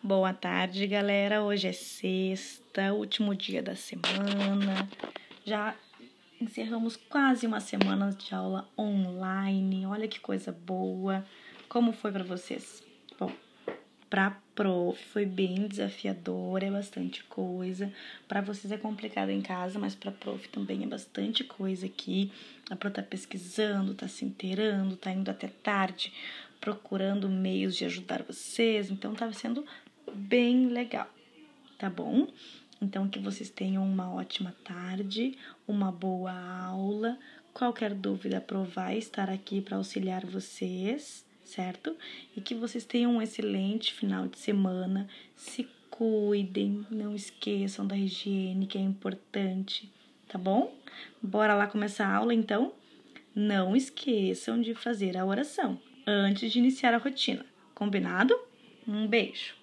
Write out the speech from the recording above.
Boa tarde, galera. Hoje é sexta, último dia da semana. Já encerramos quase uma semana de aula online. Olha que coisa boa. Como foi para vocês? Bom, para prof foi bem desafiador, é bastante coisa. Para vocês é complicado em casa, mas para prof também é bastante coisa aqui. A pro tá pesquisando, tá se inteirando, tá indo até tarde procurando meios de ajudar vocês. Então tá sendo bem legal, tá bom? Então que vocês tenham uma ótima tarde, uma boa aula. Qualquer dúvida, Pro vai estar aqui para auxiliar vocês, certo? E que vocês tenham um excelente final de semana. Se cuidem, não esqueçam da higiene, que é importante, tá bom? Bora lá começar a aula então? Não esqueçam de fazer a oração antes de iniciar a rotina. Combinado? Um beijo!